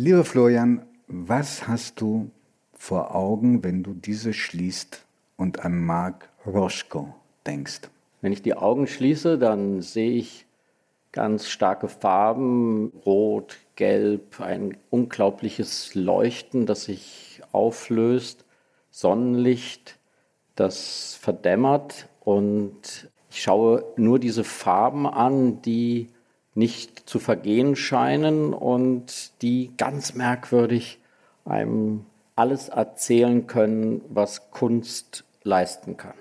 Lieber Florian, was hast du vor Augen, wenn du diese schließt und an Mark Roschko denkst? Wenn ich die Augen schließe, dann sehe ich ganz starke Farben, rot, gelb, ein unglaubliches Leuchten, das sich auflöst, Sonnenlicht, das verdämmert und ich schaue nur diese Farben an, die nicht zu vergehen scheinen und die ganz merkwürdig einem alles erzählen können, was Kunst leisten kann.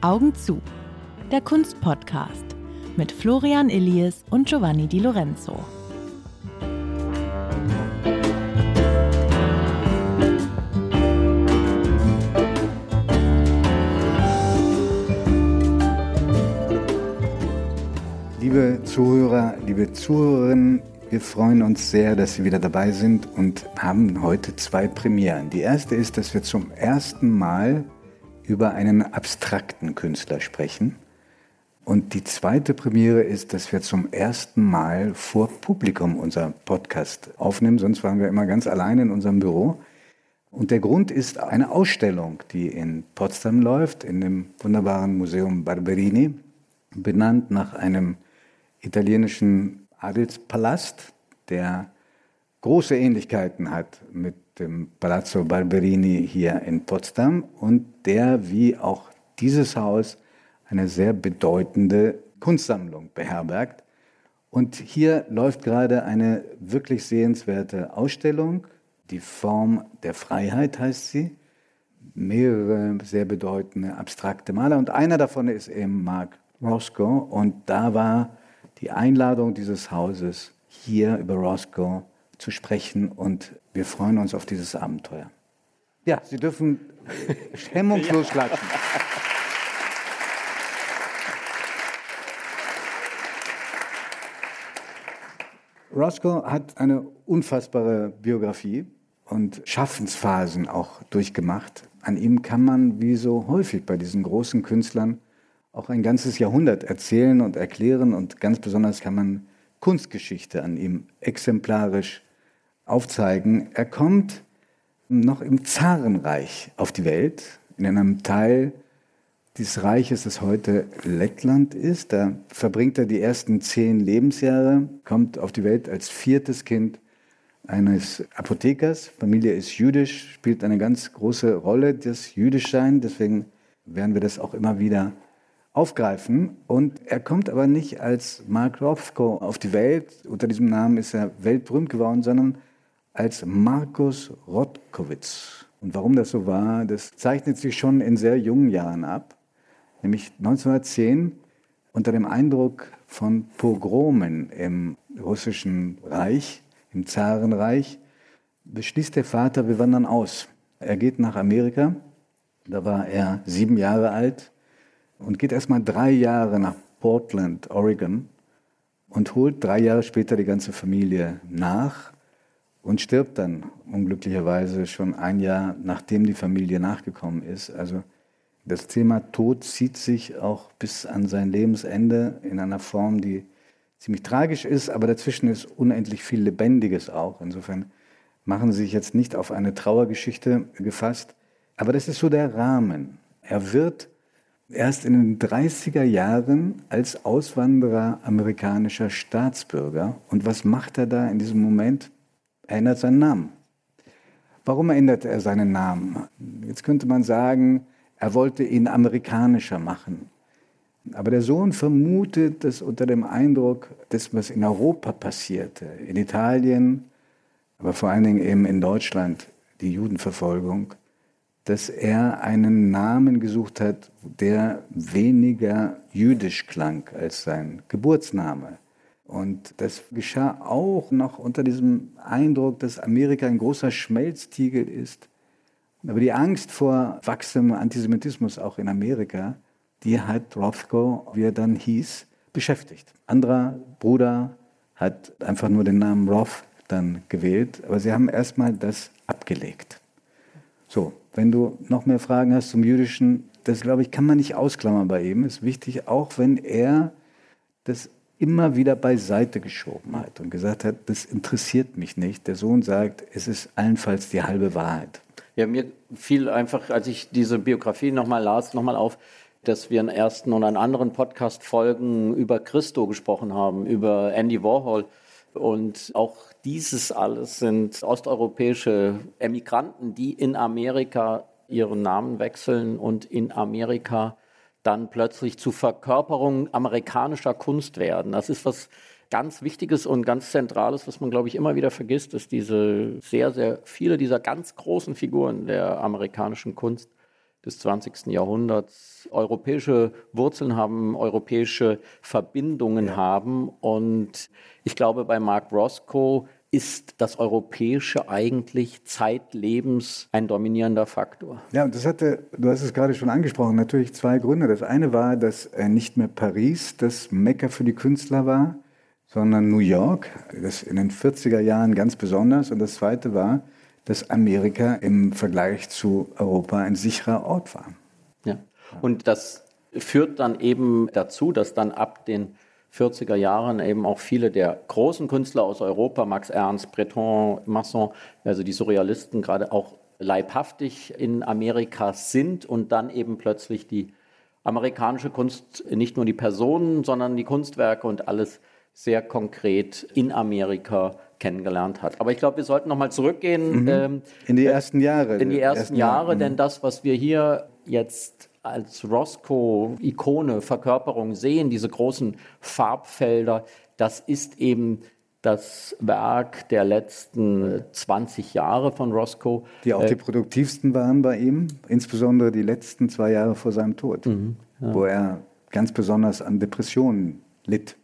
Augen zu. Der Kunstpodcast mit Florian Illies und Giovanni Di Lorenzo. Liebe Zuhörer, liebe Zuhörerinnen, wir freuen uns sehr, dass Sie wieder dabei sind und haben heute zwei Premieren. Die erste ist, dass wir zum ersten Mal über einen abstrakten Künstler sprechen. Und die zweite Premiere ist, dass wir zum ersten Mal vor Publikum unser Podcast aufnehmen. Sonst waren wir immer ganz allein in unserem Büro. Und der Grund ist eine Ausstellung, die in Potsdam läuft, in dem wunderbaren Museum Barberini, benannt nach einem italienischen Adelspalast, der große Ähnlichkeiten hat mit dem Palazzo Barberini hier in Potsdam und der, wie auch dieses Haus, eine sehr bedeutende Kunstsammlung beherbergt. Und hier läuft gerade eine wirklich sehenswerte Ausstellung. Die Form der Freiheit heißt sie. Mehrere sehr bedeutende abstrakte Maler. Und einer davon ist eben Mark Roscoe. Und da war die Einladung dieses Hauses, hier über Roscoe zu sprechen und wir freuen uns auf dieses Abenteuer. Ja, Sie dürfen hemmungslos klatschen. Roscoe hat eine unfassbare Biografie und Schaffensphasen auch durchgemacht. An ihm kann man, wie so häufig bei diesen großen Künstlern, auch ein ganzes Jahrhundert erzählen und erklären und ganz besonders kann man Kunstgeschichte an ihm exemplarisch aufzeigen. Er kommt noch im Zarenreich auf die Welt, in einem Teil dieses Reiches, das heute Lettland ist. Da verbringt er die ersten zehn Lebensjahre, kommt auf die Welt als viertes Kind eines Apothekers. Familie ist jüdisch, spielt eine ganz große Rolle, das Jüdischsein. Deswegen werden wir das auch immer wieder aufgreifen. Und er kommt aber nicht als Mark Rothko auf die Welt. Unter diesem Namen ist er weltberühmt geworden, sondern als Markus Rotkowitz. Und warum das so war, das zeichnet sich schon in sehr jungen Jahren ab. Nämlich 1910 unter dem Eindruck von Pogromen im russischen Reich, im Zarenreich, beschließt der Vater, wir wandern aus. Er geht nach Amerika, da war er sieben Jahre alt und geht erstmal drei Jahre nach Portland, Oregon und holt drei Jahre später die ganze Familie nach und stirbt dann unglücklicherweise schon ein Jahr, nachdem die Familie nachgekommen ist. Also das Thema Tod zieht sich auch bis an sein Lebensende in einer Form, die ziemlich tragisch ist, aber dazwischen ist unendlich viel Lebendiges auch. Insofern machen Sie sich jetzt nicht auf eine Trauergeschichte gefasst, aber das ist so der Rahmen. Er wird erst in den 30er Jahren als Auswanderer amerikanischer Staatsbürger. Und was macht er da in diesem Moment? Er ändert seinen Namen. Warum ändert er seinen Namen? Jetzt könnte man sagen, er wollte ihn amerikanischer machen. Aber der Sohn vermutet, dass unter dem Eindruck des, was in Europa passierte, in Italien, aber vor allen Dingen eben in Deutschland, die Judenverfolgung, dass er einen Namen gesucht hat, der weniger jüdisch klang als sein Geburtsname. Und das geschah auch noch unter diesem Eindruck, dass Amerika ein großer Schmelztiegel ist. Aber die Angst vor wachsendem Antisemitismus auch in Amerika, die hat Rothko, wie er dann hieß, beschäftigt. Anderer Bruder hat einfach nur den Namen Roth dann gewählt, aber sie haben erstmal das abgelegt. So, wenn du noch mehr Fragen hast zum Jüdischen, das glaube ich, kann man nicht ausklammern bei ihm. Ist wichtig, auch wenn er das immer wieder beiseite geschoben hat und gesagt hat, das interessiert mich nicht. Der Sohn sagt, es ist allenfalls die halbe Wahrheit. Ja, mir fiel einfach, als ich diese Biografie nochmal las, nochmal auf, dass wir in ersten und an anderen Podcast-Folgen über Christo gesprochen haben, über Andy Warhol. Und auch dieses alles sind osteuropäische Emigranten, die in Amerika ihren Namen wechseln und in Amerika dann plötzlich zu Verkörperung amerikanischer Kunst werden. Das ist was ganz Wichtiges und ganz Zentrales, was man, glaube ich, immer wieder vergisst, dass diese sehr, sehr viele dieser ganz großen Figuren der amerikanischen Kunst des 20. Jahrhunderts europäische Wurzeln haben, europäische Verbindungen ja. haben. Und ich glaube, bei Mark Roscoe ist das Europäische eigentlich zeitlebens ein dominierender Faktor. Ja, und das hatte, du hast es gerade schon angesprochen, natürlich zwei Gründe. Das eine war, dass nicht mehr Paris das Mekka für die Künstler war, sondern New York, das in den 40er Jahren ganz besonders. Und das zweite war, dass Amerika im Vergleich zu Europa ein sicherer Ort war. Ja, und das führt dann eben dazu, dass dann ab den 40er Jahren eben auch viele der großen Künstler aus Europa, Max Ernst, Breton, Masson, also die Surrealisten gerade auch leibhaftig in Amerika sind und dann eben plötzlich die amerikanische Kunst, nicht nur die Personen, sondern die Kunstwerke und alles sehr konkret in Amerika kennengelernt hat. Aber ich glaube, wir sollten nochmal zurückgehen. Mhm. Ähm, in die ersten Jahre. In die ersten, ersten Jahre, Jahre, denn das, was wir hier jetzt als Roscoe-Ikone, Verkörperung sehen, diese großen Farbfelder, das ist eben das Werk der letzten 20 Jahre von Roscoe. Die auch die äh, produktivsten waren bei ihm, insbesondere die letzten zwei Jahre vor seinem Tod, mhm, ja. wo er ganz besonders an Depressionen litt.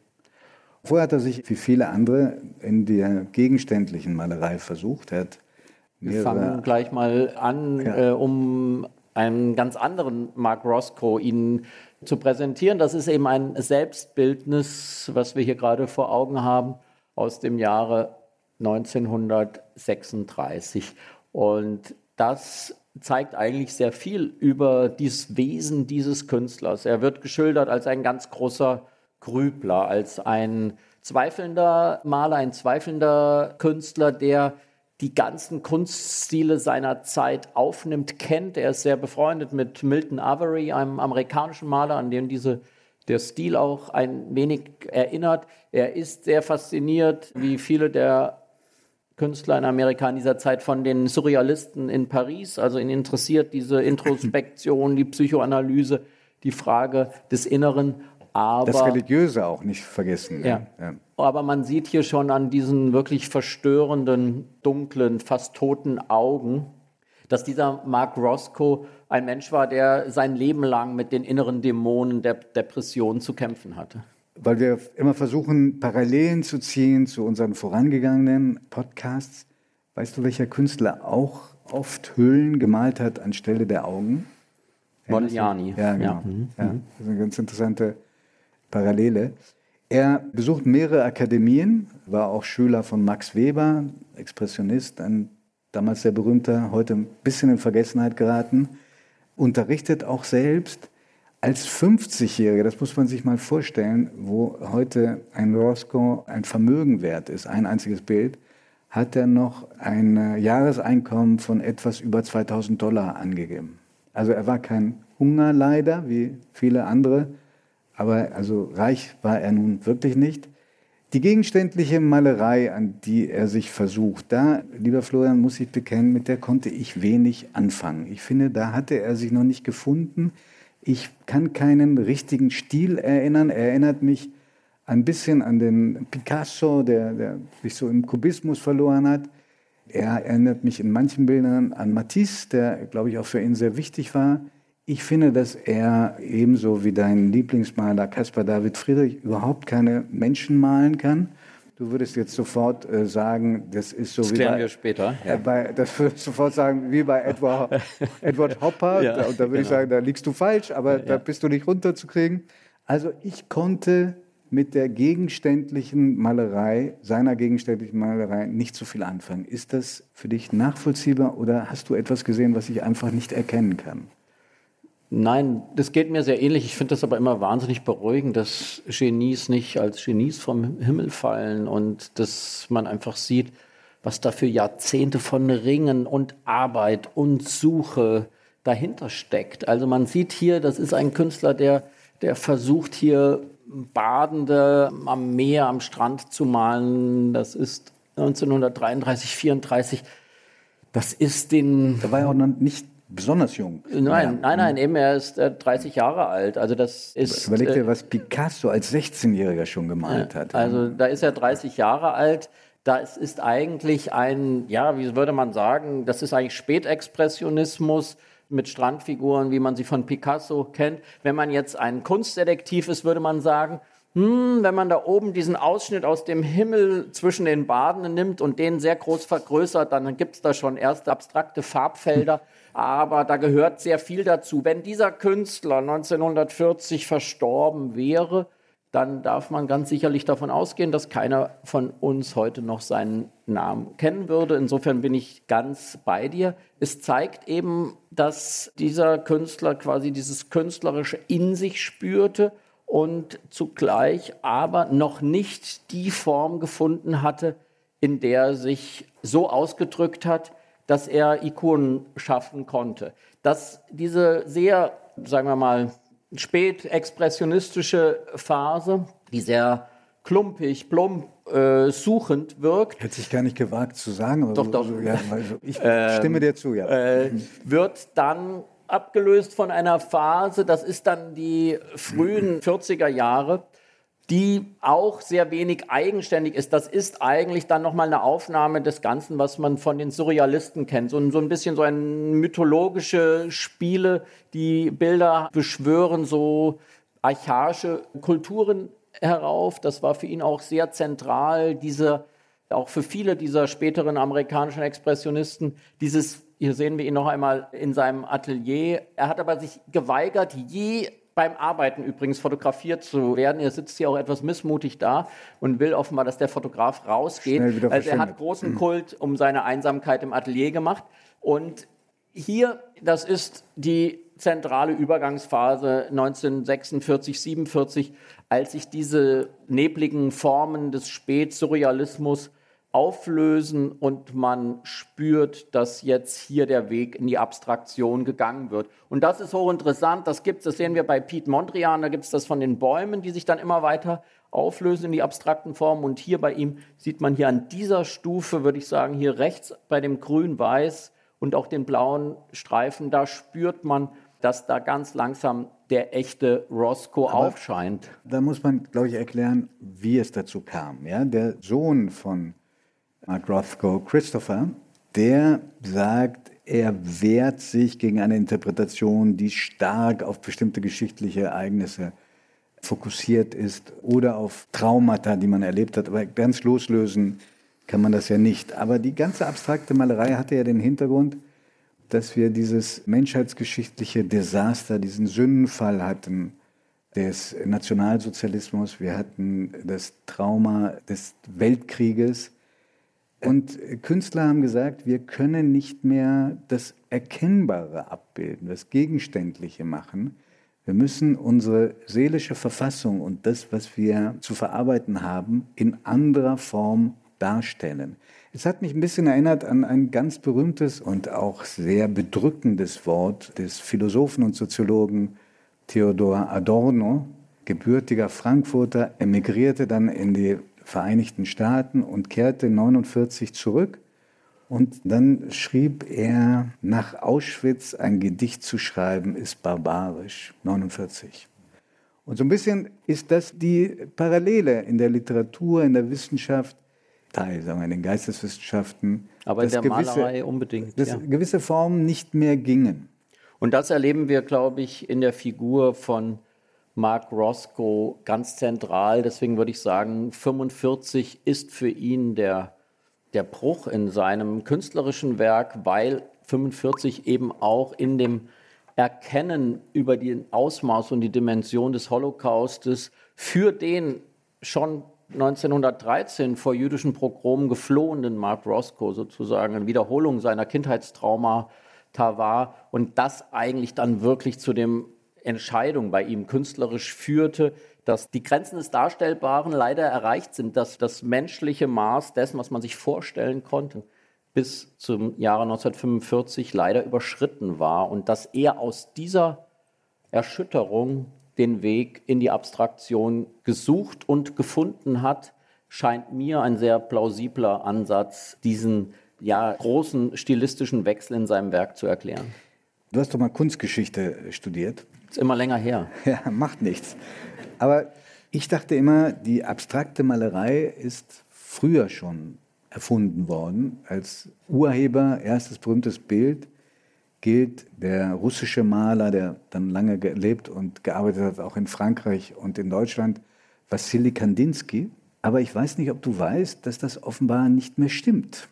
Vorher hat er sich wie viele andere in der gegenständlichen Malerei versucht. Er hat Wir fangen gleich mal an, ja. äh, um einen ganz anderen Mark Roscoe Ihnen zu präsentieren. Das ist eben ein Selbstbildnis, was wir hier gerade vor Augen haben, aus dem Jahre 1936. Und das zeigt eigentlich sehr viel über das Wesen dieses Künstlers. Er wird geschildert als ein ganz großer Grübler, als ein zweifelnder Maler, ein zweifelnder Künstler, der die ganzen Kunststile seiner Zeit aufnimmt, kennt. Er ist sehr befreundet mit Milton Avery, einem amerikanischen Maler, an den diese, der Stil auch ein wenig erinnert. Er ist sehr fasziniert, wie viele der Künstler in Amerika in dieser Zeit von den Surrealisten in Paris. Also ihn interessiert diese Introspektion, die Psychoanalyse, die Frage des Inneren. Aber, das Religiöse auch nicht vergessen. Ja. ja. Aber man sieht hier schon an diesen wirklich verstörenden, dunklen, fast toten Augen, dass dieser Mark Roscoe ein Mensch war, der sein Leben lang mit den inneren Dämonen der Depression zu kämpfen hatte. Weil wir immer versuchen, Parallelen zu ziehen zu unseren vorangegangenen Podcasts. Weißt du, welcher Künstler auch oft Höhlen gemalt hat anstelle der Augen? Modigliani. Ja, genau. Ja. Mhm. ja. Das ist eine ganz interessante Parallele. Er besucht mehrere Akademien, war auch Schüler von Max Weber, Expressionist, ein damals sehr berühmter, heute ein bisschen in Vergessenheit geraten, unterrichtet auch selbst als 50-Jähriger, das muss man sich mal vorstellen, wo heute ein Roscoe ein Vermögen wert ist, ein einziges Bild, hat er noch ein Jahreseinkommen von etwas über 2000 Dollar angegeben. Also er war kein Hungerleider wie viele andere, aber also reich war er nun wirklich nicht. Die gegenständliche Malerei, an die er sich versucht, da, lieber Florian, muss ich bekennen, mit der konnte ich wenig anfangen. Ich finde, da hatte er sich noch nicht gefunden. Ich kann keinen richtigen Stil erinnern. Er erinnert mich ein bisschen an den Picasso, der, der sich so im Kubismus verloren hat. Er erinnert mich in manchen Bildern an Matisse, der, glaube ich, auch für ihn sehr wichtig war. Ich finde, dass er ebenso wie dein Lieblingsmaler Caspar David Friedrich überhaupt keine Menschen malen kann. Du würdest jetzt sofort äh, sagen, das ist so das wie klären bei, wir später. Ja. Äh, bei, das würdest sofort sagen, wie bei Edward, Edward Hopper. ja, und da würde genau. ich sagen, da liegst du falsch, aber ja. da bist du nicht runterzukriegen. Also ich konnte mit der gegenständlichen Malerei, seiner gegenständlichen Malerei nicht so viel anfangen. Ist das für dich nachvollziehbar oder hast du etwas gesehen, was ich einfach nicht erkennen kann? Nein, das geht mir sehr ähnlich. Ich finde das aber immer wahnsinnig beruhigend, dass Genies nicht als Genies vom Himmel fallen und dass man einfach sieht, was da für Jahrzehnte von Ringen und Arbeit und Suche dahinter steckt. Also man sieht hier, das ist ein Künstler, der, der versucht hier Badende am Meer, am Strand zu malen. Das ist 1933, 34. Das ist den. Da war er auch noch nicht besonders jung. Nein, nein, nein, eben er ist äh, 30 Jahre alt. Also das ist. Überleg dir, äh, was Picasso als 16-Jähriger schon gemalt hat. Also da ist er 30 Jahre alt. Das ist eigentlich ein, ja, wie würde man sagen, das ist eigentlich Spätexpressionismus mit Strandfiguren, wie man sie von Picasso kennt. Wenn man jetzt ein Kunstdetektiv ist, würde man sagen, hm, wenn man da oben diesen Ausschnitt aus dem Himmel zwischen den Badenden nimmt und den sehr groß vergrößert, dann gibt es da schon erste abstrakte Farbfelder. Aber da gehört sehr viel dazu. Wenn dieser Künstler 1940 verstorben wäre, dann darf man ganz sicherlich davon ausgehen, dass keiner von uns heute noch seinen Namen kennen würde. Insofern bin ich ganz bei dir. Es zeigt eben, dass dieser Künstler quasi dieses Künstlerische in sich spürte und zugleich aber noch nicht die Form gefunden hatte, in der er sich so ausgedrückt hat, dass er Ikonen schaffen konnte. Dass diese sehr, sagen wir mal, spätexpressionistische Phase, die sehr klumpig, plump, äh, suchend wirkt. Hätte ich gar nicht gewagt zu sagen. Aber doch, doch. So, ja, also ich ähm, stimme dir zu, ja. Äh, wird dann abgelöst von einer Phase, das ist dann die frühen 40er Jahre, die auch sehr wenig eigenständig ist. Das ist eigentlich dann nochmal eine Aufnahme des Ganzen, was man von den Surrealisten kennt. So, so ein bisschen so ein mythologische Spiele, die Bilder beschwören so archaische Kulturen herauf. Das war für ihn auch sehr zentral, diese, auch für viele dieser späteren amerikanischen Expressionisten, dieses, hier sehen wir ihn noch einmal in seinem Atelier. Er hat aber sich geweigert, je beim Arbeiten übrigens fotografiert zu werden. Er sitzt hier auch etwas missmutig da und will offenbar, dass der Fotograf rausgeht. Also er hat großen Kult um seine Einsamkeit im Atelier gemacht. Und hier, das ist die zentrale Übergangsphase 1946, 47, als sich diese nebligen Formen des Spätsurrealismus auflösen und man spürt, dass jetzt hier der Weg in die Abstraktion gegangen wird. Und das ist hochinteressant, das gibt das sehen wir bei Piet Mondrian, da gibt es das von den Bäumen, die sich dann immer weiter auflösen in die abstrakten Formen. Und hier bei ihm sieht man hier an dieser Stufe, würde ich sagen, hier rechts bei dem Grün-Weiß und auch den blauen Streifen, da spürt man, dass da ganz langsam der echte Roscoe Aber aufscheint. Da muss man, glaube ich, erklären, wie es dazu kam. Ja? Der Sohn von Mark Rothko Christopher, der sagt, er wehrt sich gegen eine Interpretation, die stark auf bestimmte geschichtliche Ereignisse fokussiert ist oder auf Traumata, die man erlebt hat. Aber ganz loslösen kann man das ja nicht. Aber die ganze abstrakte Malerei hatte ja den Hintergrund, dass wir dieses menschheitsgeschichtliche Desaster, diesen Sündenfall hatten des Nationalsozialismus, wir hatten das Trauma des Weltkrieges und Künstler haben gesagt, wir können nicht mehr das Erkennbare abbilden, das Gegenständliche machen. Wir müssen unsere seelische Verfassung und das, was wir zu verarbeiten haben, in anderer Form darstellen. Es hat mich ein bisschen erinnert an ein ganz berühmtes und auch sehr bedrückendes Wort des Philosophen und Soziologen Theodor Adorno, gebürtiger Frankfurter, emigrierte dann in die Vereinigten Staaten und kehrte 49 zurück. Und dann schrieb er, nach Auschwitz ein Gedicht zu schreiben, ist barbarisch, 49. Und so ein bisschen ist das die Parallele in der Literatur, in der Wissenschaft, Teil, sagen wir, in den Geisteswissenschaften. Aber in der gewisse, Malerei unbedingt. Dass ja. gewisse Formen nicht mehr gingen. Und das erleben wir, glaube ich, in der Figur von Mark Roscoe ganz zentral. Deswegen würde ich sagen, 45 ist für ihn der, der Bruch in seinem künstlerischen Werk, weil 45 eben auch in dem Erkennen über den Ausmaß und die Dimension des Holocaustes, für den schon 1913 vor jüdischen Progromen geflohenen Mark Roscoe sozusagen eine Wiederholung seiner Kindheitstraumata war und das eigentlich dann wirklich zu dem Entscheidung bei ihm künstlerisch führte, dass die Grenzen des Darstellbaren leider erreicht sind, dass das menschliche Maß dessen, was man sich vorstellen konnte, bis zum Jahre 1945 leider überschritten war und dass er aus dieser Erschütterung den Weg in die Abstraktion gesucht und gefunden hat, scheint mir ein sehr plausibler Ansatz, diesen ja, großen stilistischen Wechsel in seinem Werk zu erklären. Du hast doch mal Kunstgeschichte studiert. Ist immer länger her. Ja, macht nichts. Aber ich dachte immer, die abstrakte Malerei ist früher schon erfunden worden. Als Urheber, erstes berühmtes Bild, gilt der russische Maler, der dann lange gelebt und gearbeitet hat, auch in Frankreich und in Deutschland, Wassily Kandinsky. Aber ich weiß nicht, ob du weißt, dass das offenbar nicht mehr stimmt.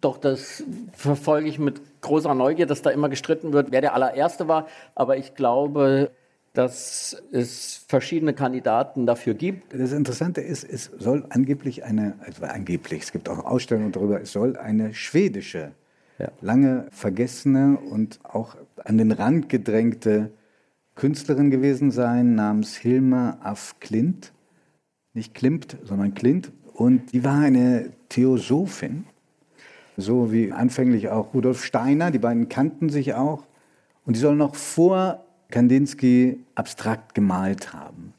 Doch, das verfolge ich mit großer Neugier, dass da immer gestritten wird, wer der allererste war. Aber ich glaube, dass es verschiedene Kandidaten dafür gibt. Das Interessante ist, es soll angeblich eine, also angeblich, es gibt auch Ausstellungen darüber, es soll eine schwedische ja. lange vergessene und auch an den Rand gedrängte Künstlerin gewesen sein, namens Hilma af Klint. Nicht Klimt, sondern Klint. Und die war eine Theosophin, so wie anfänglich auch Rudolf Steiner. Die beiden kannten sich auch. Und die soll noch vor Kandinsky abstrakt gemalt haben.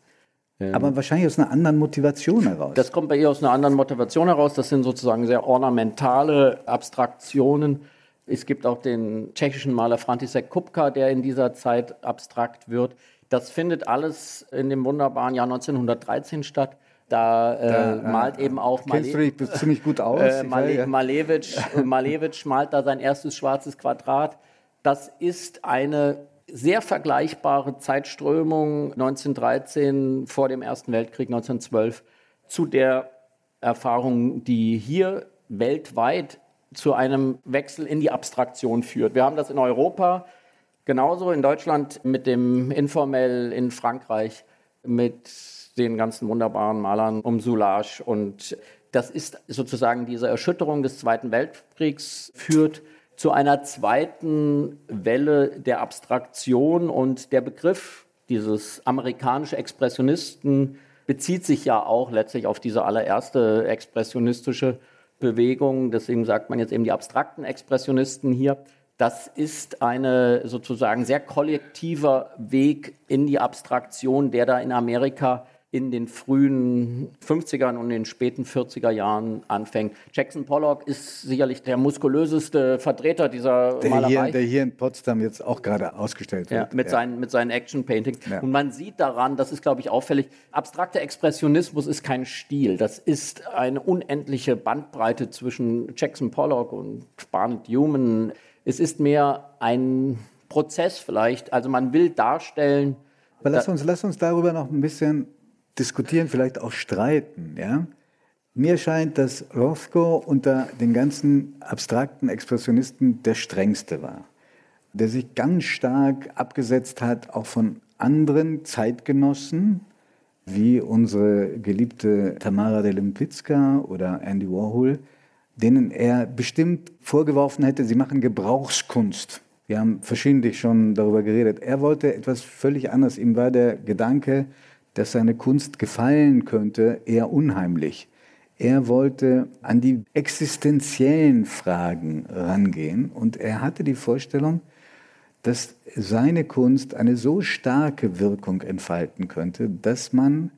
Aber wahrscheinlich aus einer anderen Motivation heraus. Das kommt bei ihr aus einer anderen Motivation heraus. Das sind sozusagen sehr ornamentale Abstraktionen. Es gibt auch den tschechischen Maler František Kupka, der in dieser Zeit abstrakt wird. Das findet alles in dem wunderbaren Jahr 1913 statt. Da, äh, da äh, malt eben auch Kennst Male du dich ziemlich gut aus? Äh, Male ja. Malevich, Malevich malt da sein erstes schwarzes Quadrat. Das ist eine sehr vergleichbare Zeitströmung 1913 vor dem Ersten Weltkrieg 1912 zu der Erfahrung, die hier weltweit zu einem Wechsel in die Abstraktion führt. Wir haben das in Europa genauso, in Deutschland mit dem Informell, in Frankreich mit den ganzen wunderbaren Malern um Soulage. Und das ist sozusagen diese Erschütterung des Zweiten Weltkriegs führt zu einer zweiten Welle der Abstraktion und der Begriff dieses amerikanische Expressionisten bezieht sich ja auch letztlich auf diese allererste expressionistische Bewegung, deswegen sagt man jetzt eben die abstrakten Expressionisten hier. Das ist eine sozusagen sehr kollektiver Weg in die Abstraktion, der da in Amerika in den frühen 50ern und in den späten 40er Jahren anfängt. Jackson Pollock ist sicherlich der muskulöseste Vertreter dieser der Malerei. Hier, der hier in Potsdam jetzt auch gerade ausgestellt wird. Ja, mit, ja. Seinen, mit seinen Action-Paintings. Ja. Und man sieht daran, das ist, glaube ich, auffällig, abstrakter Expressionismus ist kein Stil. Das ist eine unendliche Bandbreite zwischen Jackson Pollock und Barnett Human. Es ist mehr ein Prozess vielleicht. Also man will darstellen, aber lass uns, lass uns darüber noch ein bisschen diskutieren, vielleicht auch streiten. Ja? Mir scheint, dass Rothko unter den ganzen abstrakten Expressionisten der strengste war, der sich ganz stark abgesetzt hat, auch von anderen Zeitgenossen, wie unsere geliebte Tamara de Limpicka oder Andy Warhol, denen er bestimmt vorgeworfen hätte, sie machen Gebrauchskunst. Wir haben verschiedentlich schon darüber geredet. Er wollte etwas völlig anderes. Ihm war der Gedanke, dass seine Kunst gefallen könnte, eher unheimlich. Er wollte an die existenziellen Fragen rangehen und er hatte die Vorstellung, dass seine Kunst eine so starke Wirkung entfalten könnte, dass man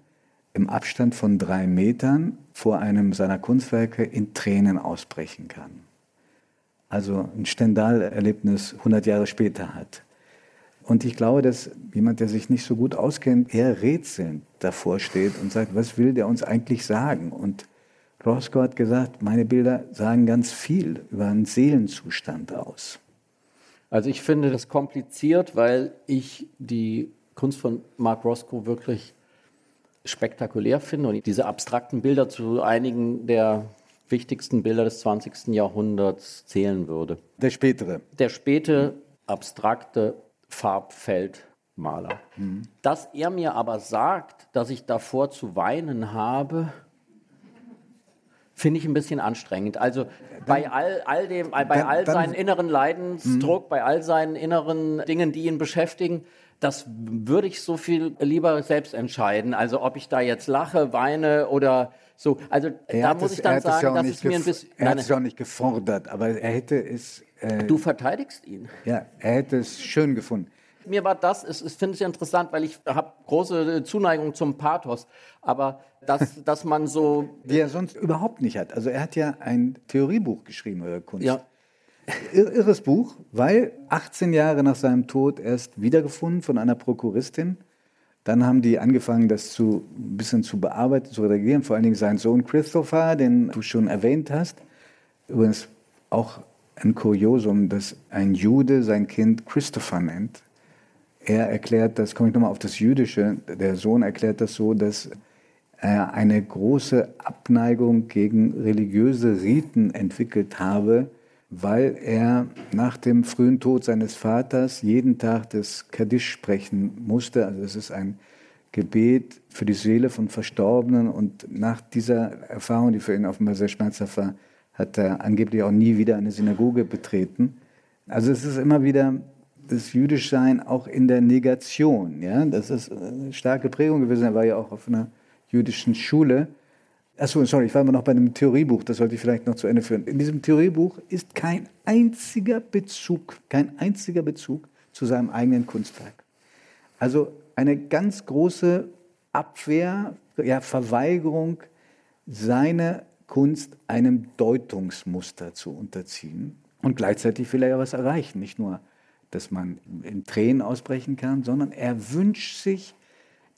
im Abstand von drei Metern vor einem seiner Kunstwerke in Tränen ausbrechen kann. Also ein Stendhal-Erlebnis 100 Jahre später hat. Und ich glaube, dass jemand, der sich nicht so gut auskennt, eher rätselnd davor steht und sagt, was will der uns eigentlich sagen? Und Roscoe hat gesagt, meine Bilder sagen ganz viel über einen Seelenzustand aus. Also ich finde das kompliziert, weil ich die Kunst von Mark Roscoe wirklich spektakulär finde und diese abstrakten Bilder zu einigen der wichtigsten Bilder des 20. Jahrhunderts zählen würde. Der spätere. Der späte, abstrakte Farbfeld Maler. Mhm. Dass er mir aber sagt, dass ich davor zu weinen habe, finde ich ein bisschen anstrengend. Also bei all, all dem, bei dann, all seinen dann, inneren Leidensdruck, mh. bei all seinen inneren Dingen, die ihn beschäftigen, das würde ich so viel lieber selbst entscheiden. Also ob ich da jetzt lache, weine oder so. Also er da muss es, ich dann sagen, dass es mir ein bisschen. Er hat es ja auch nicht gefordert, aber er hätte es. Äh, du verteidigst ihn. Ja, er hätte es schön gefunden mir war das, es, es finde ich interessant, weil ich habe große Zuneigung zum Pathos, aber dass, dass man so... Die er sonst überhaupt nicht hat. Also er hat ja ein Theoriebuch geschrieben über Kunst. Ja. Irres Buch, weil 18 Jahre nach seinem Tod erst wiedergefunden von einer Prokuristin. Dann haben die angefangen, das zu, ein bisschen zu bearbeiten, zu reagieren. Vor allen Dingen sein Sohn Christopher, den du schon erwähnt hast. Übrigens auch ein Kuriosum, dass ein Jude sein Kind Christopher nennt. Er erklärt das, komme ich nochmal auf das Jüdische, der Sohn erklärt das so, dass er eine große Abneigung gegen religiöse Riten entwickelt habe, weil er nach dem frühen Tod seines Vaters jeden Tag das Kaddisch sprechen musste. Also es ist ein Gebet für die Seele von Verstorbenen und nach dieser Erfahrung, die für ihn offenbar sehr schmerzhaft war, hat er angeblich auch nie wieder eine Synagoge betreten. Also es ist immer wieder das Jüdischsein auch in der Negation. Ja? Das ist eine starke Prägung gewesen. Er war ja auch auf einer jüdischen Schule. Achso, sorry, ich war immer noch bei einem Theoriebuch, das sollte ich vielleicht noch zu Ende führen. In diesem Theoriebuch ist kein einziger Bezug, kein einziger Bezug zu seinem eigenen Kunstwerk. Also eine ganz große Abwehr, ja, Verweigerung, seine Kunst einem Deutungsmuster zu unterziehen. Und gleichzeitig will er ja was erreichen, nicht nur dass man in Tränen ausbrechen kann, sondern er wünscht sich,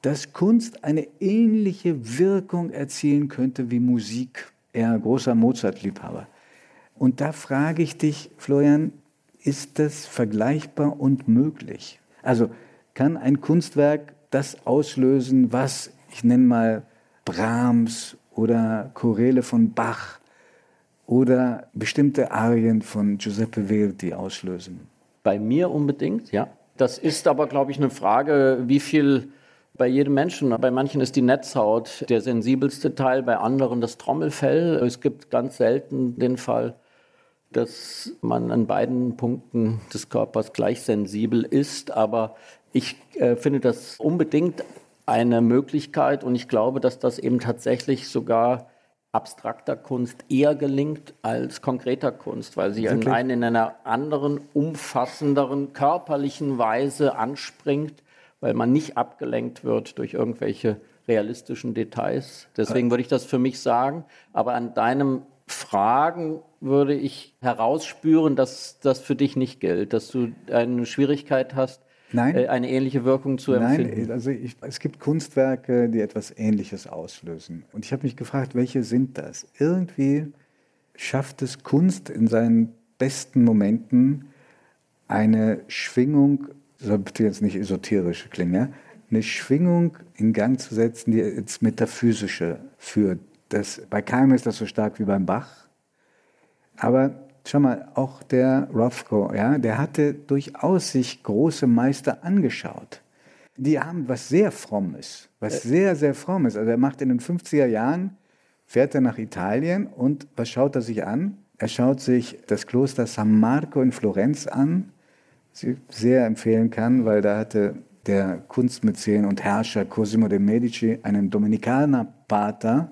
dass Kunst eine ähnliche Wirkung erzielen könnte wie Musik. Er großer Mozart-Liebhaber. Und da frage ich dich, Florian, ist das vergleichbar und möglich? Also kann ein Kunstwerk das auslösen, was ich nenne mal Brahms oder Choräle von Bach oder bestimmte Arien von Giuseppe Verdi auslösen? Bei mir unbedingt, ja. Das ist aber, glaube ich, eine Frage, wie viel bei jedem Menschen. Bei manchen ist die Netzhaut der sensibelste Teil, bei anderen das Trommelfell. Es gibt ganz selten den Fall, dass man an beiden Punkten des Körpers gleich sensibel ist. Aber ich äh, finde das unbedingt eine Möglichkeit und ich glaube, dass das eben tatsächlich sogar abstrakter Kunst eher gelingt als konkreter Kunst, weil sie in, einen, in einer anderen, umfassenderen, körperlichen Weise anspringt, weil man nicht abgelenkt wird durch irgendwelche realistischen Details. Deswegen würde ich das für mich sagen. Aber an deinem Fragen würde ich herausspüren, dass das für dich nicht gilt, dass du eine Schwierigkeit hast, Nein. Äh, eine ähnliche Wirkung zu empfinden? Nein, also ich, es gibt Kunstwerke, die etwas Ähnliches auslösen. Und ich habe mich gefragt, welche sind das? Irgendwie schafft es Kunst in seinen besten Momenten eine Schwingung, soll bitte jetzt nicht esoterisch klingen, eine Schwingung in Gang zu setzen, die ins Metaphysische führt. Das, bei keinem ist das so stark wie beim Bach. Aber Schau mal, auch der Rothko, ja, der hatte durchaus sich große Meister angeschaut. Die haben was sehr Frommes, was äh. sehr, sehr Frommes. Also er macht in den 50er Jahren, fährt er nach Italien und was schaut er sich an? Er schaut sich das Kloster San Marco in Florenz an, das ich sehr empfehlen kann, weil da hatte der Kunstmäzen und Herrscher Cosimo de' Medici einen Dominikanerpater,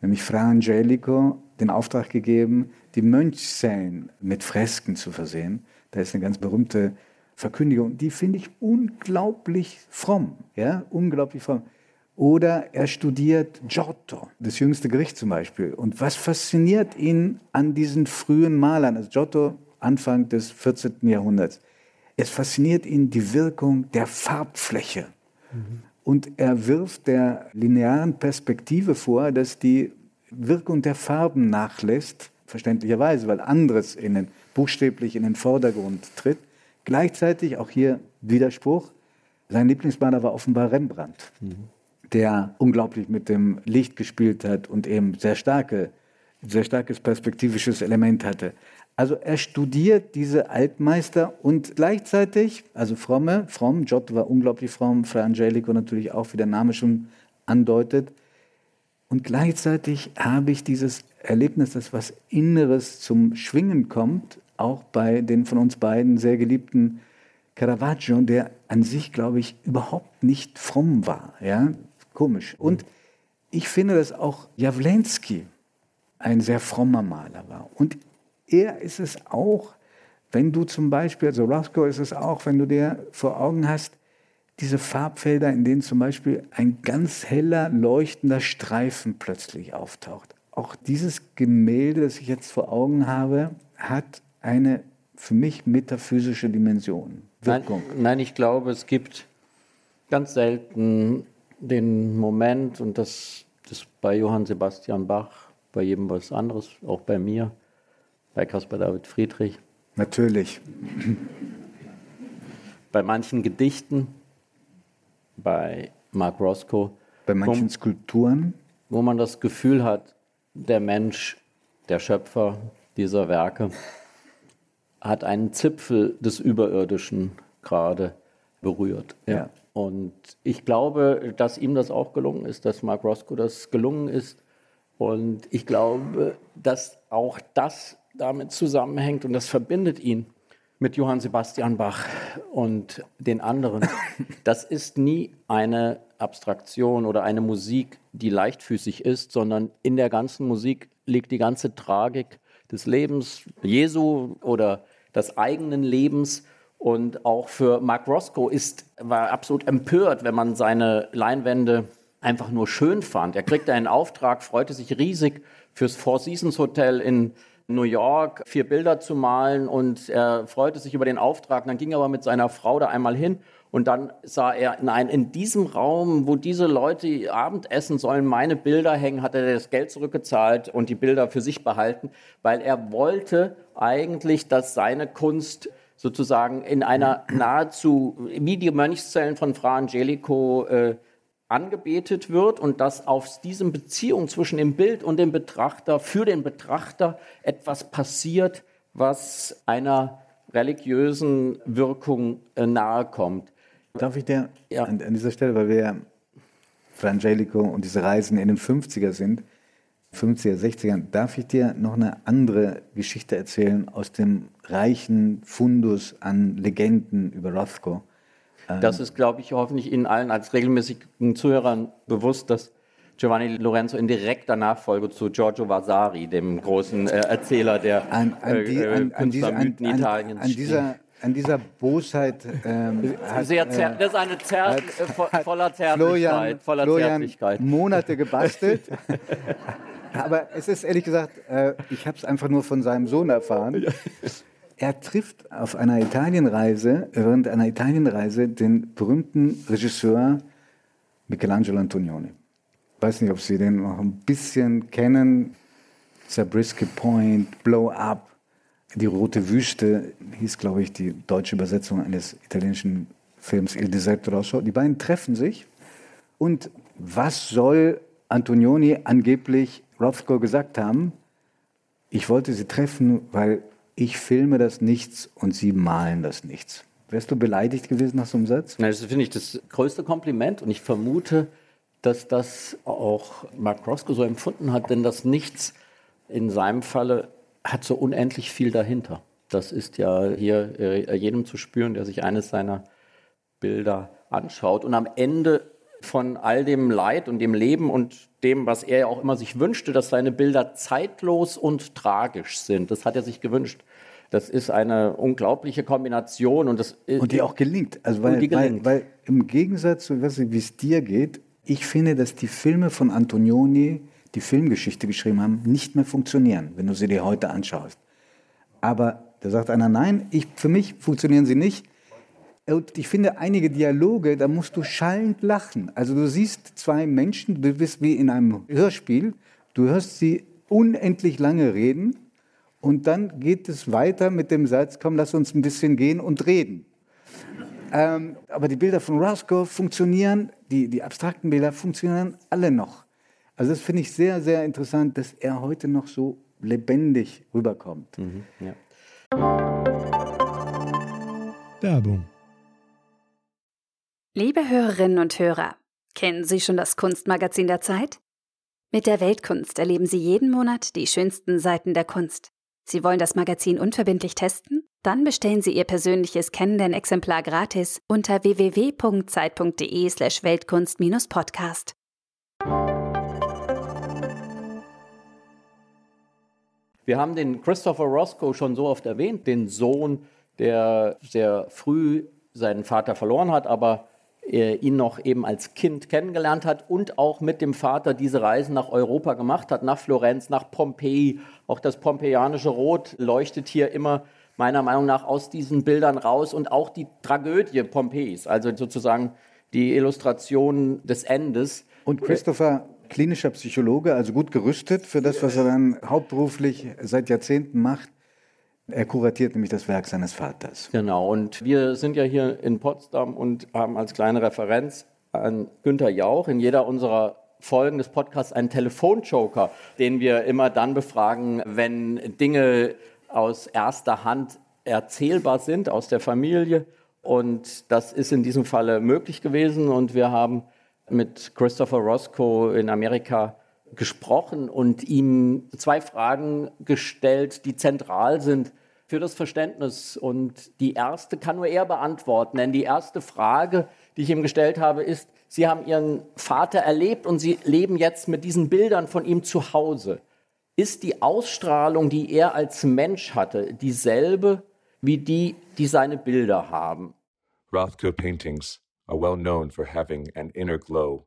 nämlich Fra Angelico, den Auftrag gegeben, die Mönchszellen mit Fresken zu versehen. Da ist eine ganz berühmte Verkündigung, die finde ich unglaublich fromm, ja, unglaublich fromm. Oder er studiert Giotto, das jüngste Gericht zum Beispiel. Und was fasziniert ihn an diesen frühen Malern, also Giotto Anfang des 14. Jahrhunderts? Es fasziniert ihn die Wirkung der Farbfläche. Mhm. Und er wirft der linearen Perspektive vor, dass die Wirkung der Farben nachlässt verständlicherweise, weil anderes in den, buchstäblich in den Vordergrund tritt. Gleichzeitig, auch hier Widerspruch, sein Lieblingsmaler war offenbar Rembrandt, mhm. der unglaublich mit dem Licht gespielt hat und eben sehr starke sehr starkes perspektivisches Element hatte. Also er studiert diese Altmeister und gleichzeitig, also fromme, fromm, Giotto war unglaublich fromm, Fra Angelico natürlich auch, wie der Name schon andeutet. Und gleichzeitig habe ich dieses Erlebnis, dass was Inneres zum Schwingen kommt, auch bei den von uns beiden sehr geliebten Caravaggio, der an sich, glaube ich, überhaupt nicht fromm war. Ja? Komisch. Und ich finde, dass auch Jawlensky ein sehr frommer Maler war. Und er ist es auch, wenn du zum Beispiel, also Roscoe ist es auch, wenn du dir vor Augen hast, diese Farbfelder, in denen zum Beispiel ein ganz heller, leuchtender Streifen plötzlich auftaucht. Auch dieses Gemälde, das ich jetzt vor Augen habe, hat eine für mich metaphysische Dimension. Wirkung. Nein, nein, ich glaube, es gibt ganz selten den Moment, und das ist bei Johann Sebastian Bach, bei jedem was anderes, auch bei mir, bei Caspar David Friedrich. Natürlich. Bei manchen Gedichten, bei Mark Roscoe. Bei manchen wo, Skulpturen. Wo man das Gefühl hat, der Mensch, der Schöpfer dieser Werke, hat einen Zipfel des Überirdischen gerade berührt. Ja. ja. Und ich glaube, dass ihm das auch gelungen ist, dass Mark Roscoe das gelungen ist. Und ich glaube, dass auch das damit zusammenhängt und das verbindet ihn mit Johann Sebastian Bach und den anderen. Das ist nie eine Abstraktion oder eine Musik, die leichtfüßig ist, sondern in der ganzen Musik liegt die ganze Tragik des Lebens Jesu oder des eigenen Lebens. Und auch für Mark Roscoe ist, war absolut empört, wenn man seine Leinwände einfach nur schön fand. Er kriegte einen Auftrag, freute sich riesig fürs Four Seasons Hotel in New York vier Bilder zu malen und er freute sich über den Auftrag. Dann ging er aber mit seiner Frau da einmal hin und dann sah er, nein, in diesem Raum, wo diese Leute Abendessen sollen, meine Bilder hängen, hat er das Geld zurückgezahlt und die Bilder für sich behalten, weil er wollte eigentlich, dass seine Kunst sozusagen in einer nahezu, wie die Mönchszellen von Fra Angelico, äh, angebetet wird und dass aus diesem Beziehung zwischen dem Bild und dem Betrachter für den Betrachter etwas passiert, was einer religiösen Wirkung äh, nahe kommt. Darf ich dir ja. an, an, dieser Stelle, weil wir Frangelico und diese Reisen in den 50er sind, 50er, 60er, darf ich dir noch eine andere Geschichte erzählen aus dem reichen Fundus an Legenden über Rothko? Das ist, glaube ich, hoffentlich Ihnen allen als regelmäßigen Zuhörern bewusst, dass Giovanni Lorenzo in direkter Nachfolge zu Giorgio Vasari, dem großen äh, Erzähler der an, an die, äh, an, an diese, Italiens an, dieser an dieser Bosheit. Ähm, hat, Sehr äh, das ist eine Zer hat, äh, voller Zärtlichkeit. Florian, voller Florian Zärtlichkeit. Monate gebastelt. Aber es ist ehrlich gesagt, äh, ich habe es einfach nur von seinem Sohn erfahren. Er trifft auf einer Italienreise, während einer Italienreise, den berühmten Regisseur Michelangelo Antonioni. Ich weiß nicht, ob Sie den noch ein bisschen kennen. Zabriskie Point, Blow Up, die Rote Wüste hieß, glaube ich, die deutsche Übersetzung eines italienischen Films Il Deserto Rosso. Die beiden treffen sich. Und was soll Antonioni angeblich Rothko gesagt haben? Ich wollte sie treffen, weil ich filme das Nichts und Sie malen das Nichts. Wärst du beleidigt gewesen nach so einem Satz? Das finde ich das größte Kompliment und ich vermute, dass das auch Mark Roscoe so empfunden hat, denn das Nichts in seinem Falle hat so unendlich viel dahinter. Das ist ja hier äh, jedem zu spüren, der sich eines seiner Bilder anschaut. Und am Ende von all dem Leid und dem Leben und dem, was er ja auch immer sich wünschte, dass seine Bilder zeitlos und tragisch sind. Das hat er sich gewünscht. Das ist eine unglaubliche Kombination und das und die auch gelingt. Also weil, gelingt. weil, weil im Gegensatz zu wie es dir geht, ich finde, dass die Filme von Antonioni, die Filmgeschichte geschrieben haben, nicht mehr funktionieren, wenn du sie dir heute anschaust. Aber da sagt einer, nein, ich, für mich funktionieren sie nicht. Und ich finde einige Dialoge, da musst du schallend lachen. Also du siehst zwei Menschen, du bist wie in einem Hörspiel, du hörst sie unendlich lange reden und dann geht es weiter mit dem Satz, komm, lass uns ein bisschen gehen und reden. Ähm, aber die Bilder von Roscoe funktionieren, die, die abstrakten Bilder funktionieren alle noch. Also das finde ich sehr, sehr interessant, dass er heute noch so lebendig rüberkommt. Mhm, ja. Werbung. Liebe Hörerinnen und Hörer, kennen Sie schon das Kunstmagazin der Zeit? Mit der Weltkunst erleben Sie jeden Monat die schönsten Seiten der Kunst. Sie wollen das Magazin unverbindlich testen? Dann bestellen Sie Ihr persönliches Kennenden-Exemplar gratis unter www.zeit.de/slash Weltkunst-Podcast. Wir haben den Christopher Roscoe schon so oft erwähnt, den Sohn, der sehr früh seinen Vater verloren hat, aber ihn noch eben als Kind kennengelernt hat und auch mit dem Vater diese Reisen nach Europa gemacht hat, nach Florenz, nach Pompeji. Auch das pompeianische Rot leuchtet hier immer meiner Meinung nach aus diesen Bildern raus und auch die Tragödie Pompeis, also sozusagen die Illustration des Endes. Und Christopher, klinischer Psychologe, also gut gerüstet für das, was er dann hauptberuflich seit Jahrzehnten macht. Er kuratiert nämlich das Werk seines Vaters. Genau, und wir sind ja hier in Potsdam und haben als kleine Referenz an Günter Jauch in jeder unserer Folgen des Podcasts einen Telefonjoker, den wir immer dann befragen, wenn Dinge aus erster Hand erzählbar sind aus der Familie. Und das ist in diesem Falle möglich gewesen. Und wir haben mit Christopher Roscoe in Amerika gesprochen und ihm zwei Fragen gestellt, die zentral sind für das Verständnis. Und die erste kann nur er beantworten, denn die erste Frage, die ich ihm gestellt habe, ist, Sie haben Ihren Vater erlebt und Sie leben jetzt mit diesen Bildern von ihm zu Hause. Ist die Ausstrahlung, die er als Mensch hatte, dieselbe wie die, die seine Bilder haben? Rothko paintings are well known for having an inner glow,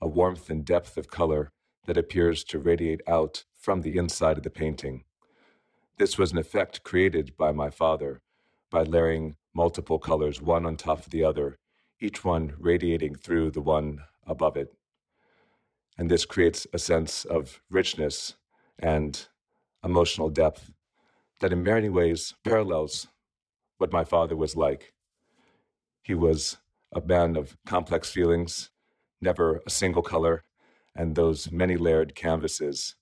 a warmth and depth of color that appears to radiate out from the inside of the painting. This was an effect created by my father by layering multiple colors one on top of the other, each one radiating through the one above it. And this creates a sense of richness and emotional depth that in many ways parallels what my father was like. He was a man of complex feelings, never a single color, and those many layered canvases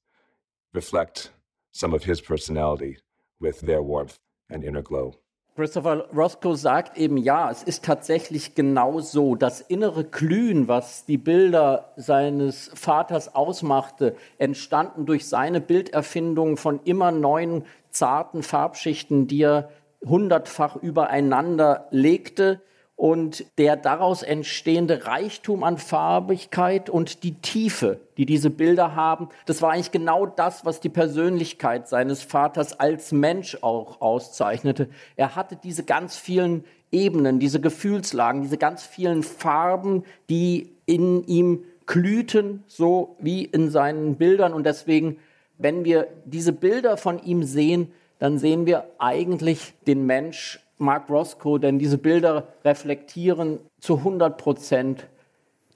reflect some of his personality with their warmth and inner glow. Christopher Roscoe sagt eben, ja, es ist tatsächlich genau so. Das innere Glühen, was die Bilder seines Vaters ausmachte, entstanden durch seine Bilderfindung von immer neuen zarten Farbschichten, die er hundertfach übereinander legte und der daraus entstehende Reichtum an Farbigkeit und die Tiefe, die diese Bilder haben, das war eigentlich genau das, was die Persönlichkeit seines Vaters als Mensch auch auszeichnete. Er hatte diese ganz vielen Ebenen, diese Gefühlslagen, diese ganz vielen Farben, die in ihm glühten, so wie in seinen Bildern. Und deswegen, wenn wir diese Bilder von ihm sehen, dann sehen wir eigentlich den Mensch Mark Roscoe, denn diese Bilder reflektieren zu 100 Prozent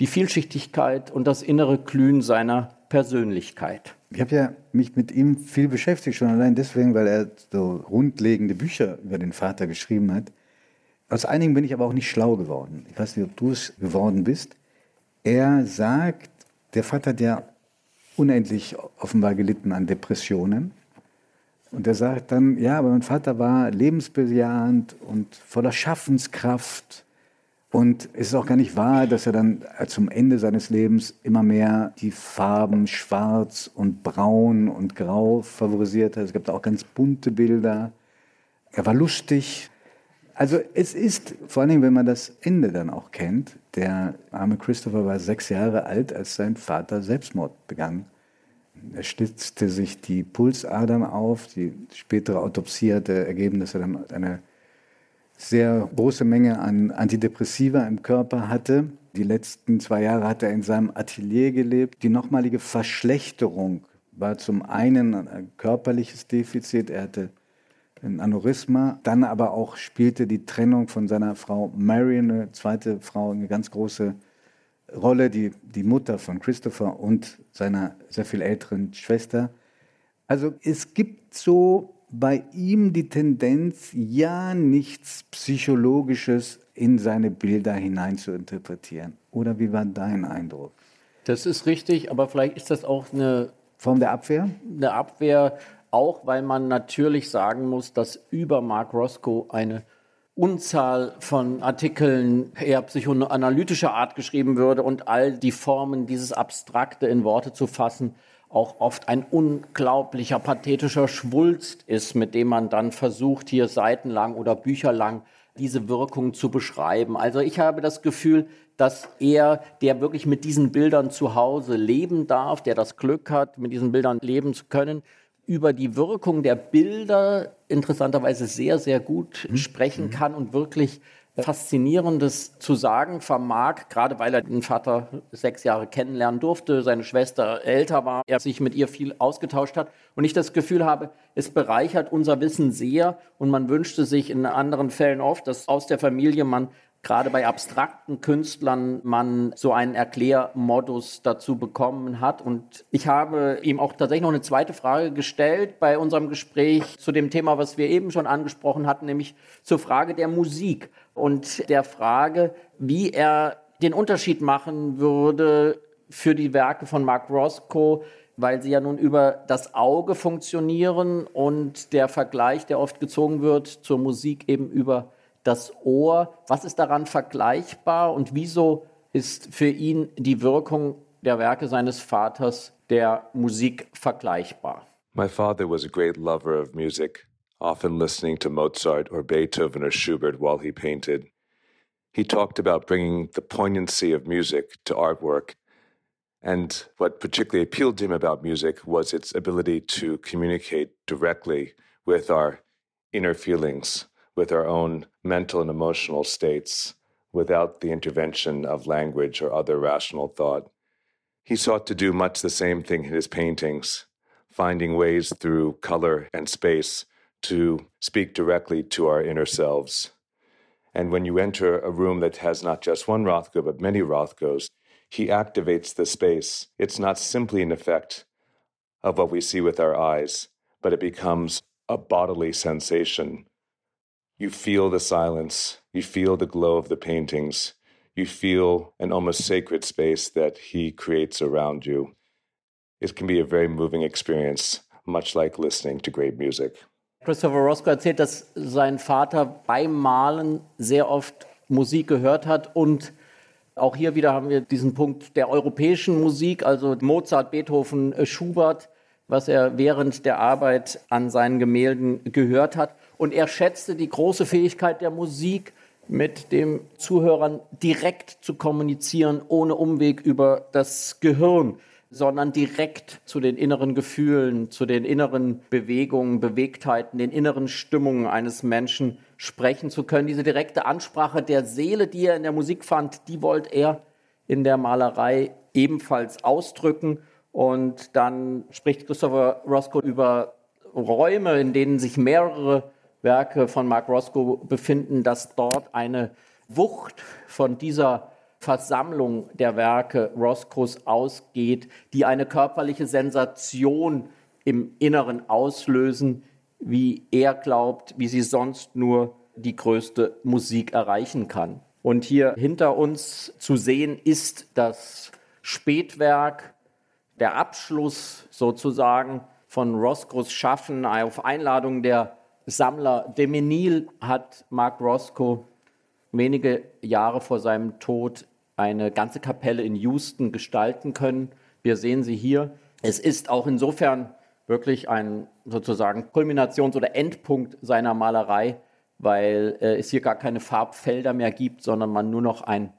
die Vielschichtigkeit und das innere Glühen seiner Persönlichkeit. Ich habe ja mich mit ihm viel beschäftigt, schon allein deswegen, weil er so grundlegende Bücher über den Vater geschrieben hat. Aus einigen bin ich aber auch nicht schlau geworden. Ich weiß nicht, ob du es geworden bist. Er sagt, der Vater hat ja unendlich offenbar gelitten an Depressionen. Und er sagt dann, ja, aber mein Vater war lebensbejahend und voller Schaffenskraft. Und es ist auch gar nicht wahr, dass er dann zum Ende seines Lebens immer mehr die Farben schwarz und braun und grau favorisiert hat. Es da auch ganz bunte Bilder. Er war lustig. Also es ist, vor allem wenn man das Ende dann auch kennt, der arme Christopher war sechs Jahre alt, als sein Vater Selbstmord begann. Er schlitzte sich die Pulsadern auf. Die spätere Autopsie hatte ergeben, dass er dann eine sehr große Menge an Antidepressiva im Körper hatte. Die letzten zwei Jahre hat er in seinem Atelier gelebt. Die nochmalige Verschlechterung war zum einen ein körperliches Defizit. Er hatte ein Aneurysma. Dann aber auch spielte die Trennung von seiner Frau Marion, eine zweite Frau, eine ganz große Rolle, die, die Mutter von Christopher und seiner sehr viel älteren Schwester. Also es gibt so bei ihm die Tendenz, ja nichts Psychologisches in seine Bilder hinein zu interpretieren. Oder wie war dein Eindruck? Das ist richtig, aber vielleicht ist das auch eine Form der Abwehr? Eine Abwehr, auch weil man natürlich sagen muss, dass über Mark Roscoe eine Unzahl von Artikeln eher psychoanalytischer Art geschrieben würde und all die Formen, dieses Abstrakte in Worte zu fassen, auch oft ein unglaublicher pathetischer Schwulst ist, mit dem man dann versucht, hier seitenlang oder bücherlang diese Wirkung zu beschreiben. Also ich habe das Gefühl, dass er, der wirklich mit diesen Bildern zu Hause leben darf, der das Glück hat, mit diesen Bildern leben zu können, über die Wirkung der Bilder interessanterweise sehr, sehr gut mhm. sprechen mhm. kann und wirklich Faszinierendes zu sagen vermag, gerade weil er den Vater sechs Jahre kennenlernen durfte, seine Schwester älter war, er sich mit ihr viel ausgetauscht hat und ich das Gefühl habe, es bereichert unser Wissen sehr und man wünschte sich in anderen Fällen oft, dass aus der Familie man gerade bei abstrakten Künstlern man so einen Erklärmodus dazu bekommen hat. Und ich habe ihm auch tatsächlich noch eine zweite Frage gestellt bei unserem Gespräch zu dem Thema, was wir eben schon angesprochen hatten, nämlich zur Frage der Musik und der Frage, wie er den Unterschied machen würde für die Werke von Mark Roscoe, weil sie ja nun über das Auge funktionieren und der Vergleich, der oft gezogen wird zur Musik eben über das Ohr. Was ist daran vergleichbar und wieso ist für ihn die Wirkung der Werke seines Vaters der Musik vergleichbar? My father was a great lover of music, often listening to Mozart or Beethoven or Schubert while he painted. He talked about bringing the poignancy of music to artwork. And what particularly appealed to him about music was its ability to communicate directly with our inner feelings, with our own mental and emotional states without the intervention of language or other rational thought. He sought to do much the same thing in his paintings, finding ways through color and space to speak directly to our inner selves. And when you enter a room that has not just one Rothko, but many Rothkos, he activates the space. It's not simply an effect of what we see with our eyes, but it becomes a bodily sensation you feel the silence, you feel the glow of the paintings, you feel an almost sacred space that he creates around you. It can be a very moving experience, much like listening to great music. Christopher Roscoe erzählt, dass sein Vater beim Malen sehr oft Musik gehört hat und auch hier wieder haben wir diesen Punkt der europäischen Musik, also Mozart, Beethoven, Schubert, was er während der Arbeit an seinen Gemälden gehört hat. Und er schätzte die große Fähigkeit der Musik, mit dem Zuhörern direkt zu kommunizieren, ohne Umweg über das Gehirn, sondern direkt zu den inneren Gefühlen, zu den inneren Bewegungen, Bewegtheiten, den inneren Stimmungen eines Menschen sprechen zu können. Diese direkte Ansprache der Seele, die er in der Musik fand, die wollte er in der Malerei ebenfalls ausdrücken. Und dann spricht Christopher Roscoe über Räume, in denen sich mehrere Werke von Mark Roscoe befinden, dass dort eine Wucht von dieser Versammlung der Werke Roscoes ausgeht, die eine körperliche Sensation im Inneren auslösen, wie er glaubt, wie sie sonst nur die größte Musik erreichen kann. Und hier hinter uns zu sehen ist das Spätwerk, der Abschluss sozusagen von Roscoes Schaffen auf Einladung der Sammler Demenil hat Mark Roscoe wenige Jahre vor seinem Tod eine ganze Kapelle in Houston gestalten können. Wir sehen sie hier. Es ist auch insofern wirklich ein sozusagen Kulminations- oder Endpunkt seiner Malerei, weil äh, es hier gar keine Farbfelder mehr gibt, sondern man nur noch ein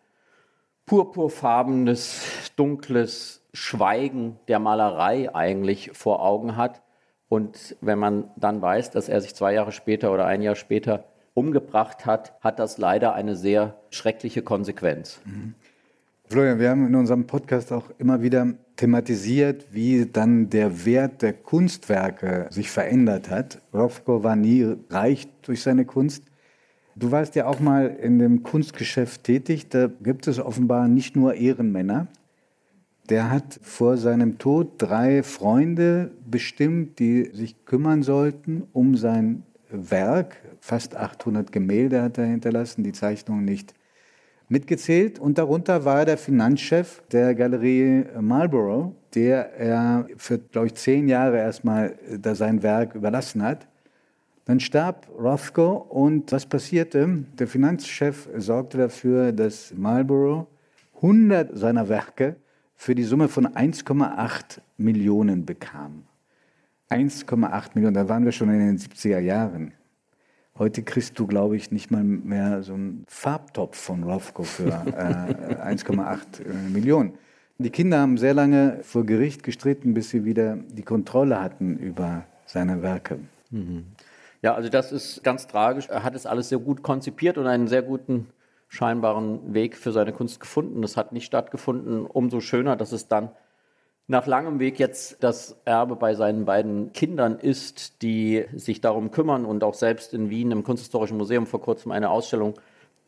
purpurfarbenes, dunkles Schweigen der Malerei eigentlich vor Augen hat. Und wenn man dann weiß, dass er sich zwei Jahre später oder ein Jahr später umgebracht hat, hat das leider eine sehr schreckliche Konsequenz. Mhm. Florian, wir haben in unserem Podcast auch immer wieder thematisiert, wie dann der Wert der Kunstwerke sich verändert hat. Rofko war nie reich durch seine Kunst. Du warst ja auch mal in dem Kunstgeschäft tätig. Da gibt es offenbar nicht nur Ehrenmänner, der hat vor seinem Tod drei Freunde bestimmt, die sich kümmern sollten um sein Werk. Fast 800 Gemälde hat er hinterlassen, die Zeichnungen nicht mitgezählt und darunter war der Finanzchef der Galerie Marlborough, der er für, glaube ich, zehn Jahre erstmal da sein Werk überlassen hat. Dann starb Rothko und was passierte? Der Finanzchef sorgte dafür, dass Marlborough 100 seiner Werke für die Summe von 1,8 Millionen bekam. 1,8 Millionen, da waren wir schon in den 70er Jahren. Heute kriegst du, glaube ich, nicht mal mehr so einen Farbtopf von Rothko für äh, 1,8 äh, Millionen. Die Kinder haben sehr lange vor Gericht gestritten, bis sie wieder die Kontrolle hatten über seine Werke. Mhm. Ja, also das ist ganz tragisch. Er hat es alles sehr gut konzipiert und einen sehr guten scheinbaren Weg für seine Kunst gefunden. Das hat nicht stattgefunden. Umso schöner, dass es dann nach langem Weg jetzt das Erbe bei seinen beiden Kindern ist, die sich darum kümmern und auch selbst in Wien im Kunsthistorischen Museum vor kurzem eine Ausstellung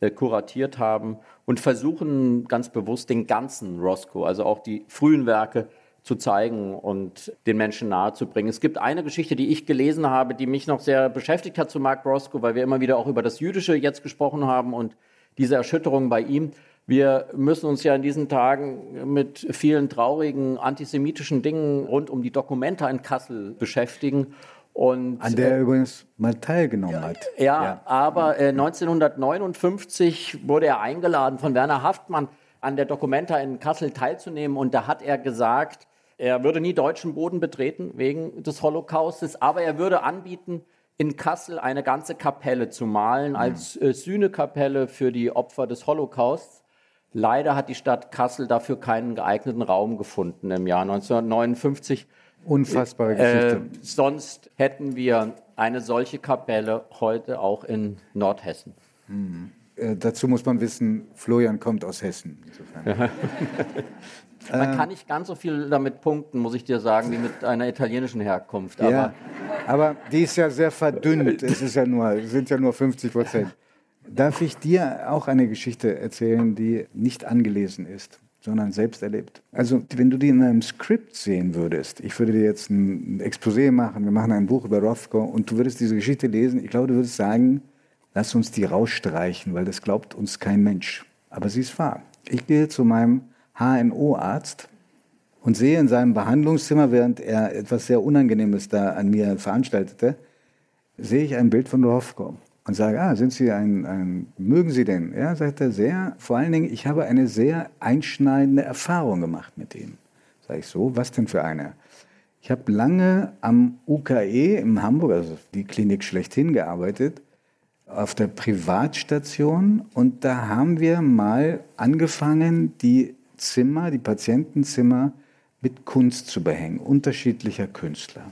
äh, kuratiert haben und versuchen ganz bewusst den ganzen Roscoe, also auch die frühen Werke zu zeigen und den Menschen nahezubringen. Es gibt eine Geschichte, die ich gelesen habe, die mich noch sehr beschäftigt hat zu Mark Roscoe, weil wir immer wieder auch über das Jüdische jetzt gesprochen haben und diese Erschütterung bei ihm. Wir müssen uns ja in diesen Tagen mit vielen traurigen antisemitischen Dingen rund um die Dokumenta in Kassel beschäftigen. Und, An der er äh, übrigens mal teilgenommen ja, hat. Ja, ja. aber äh, 1959 wurde er eingeladen von Werner Haftmann an der Documenta in Kassel teilzunehmen und da hat er gesagt, er würde nie deutschen Boden betreten wegen des Holocaustes, aber er würde anbieten, in Kassel eine ganze Kapelle zu malen als äh, Sühnekapelle für die Opfer des Holocausts. Leider hat die Stadt Kassel dafür keinen geeigneten Raum gefunden im Jahr 1959. Unfassbare Geschichte. Äh, sonst hätten wir eine solche Kapelle heute auch in Nordhessen. Mhm. Äh, dazu muss man wissen, Florian kommt aus Hessen. man kann nicht ganz so viel damit punkten, muss ich dir sagen, wie mit einer italienischen Herkunft. Aber, ja, aber die ist ja sehr verdünnt. Es ist ja nur, sind ja nur 50 Prozent. Darf ich dir auch eine Geschichte erzählen, die nicht angelesen ist, sondern selbst erlebt? Also, wenn du die in einem Skript sehen würdest, ich würde dir jetzt ein Exposé machen, wir machen ein Buch über Rothko und du würdest diese Geschichte lesen, ich glaube, du würdest sagen, lass uns die rausstreichen, weil das glaubt uns kein Mensch. Aber sie ist wahr. Ich gehe zu meinem HNO-Arzt und sehe in seinem Behandlungszimmer, während er etwas sehr Unangenehmes da an mir veranstaltete, sehe ich ein Bild von Rothko und sage, ah, sind Sie ein, ein, mögen Sie denn? Ja, sagt er, sehr. Vor allen Dingen, ich habe eine sehr einschneidende Erfahrung gemacht mit ihm. Sage ich so, was denn für eine? Ich habe lange am UKE in Hamburg, also die Klinik schlechthin, gearbeitet, auf der Privatstation. Und da haben wir mal angefangen, die Zimmer, die Patientenzimmer mit Kunst zu behängen, unterschiedlicher Künstler.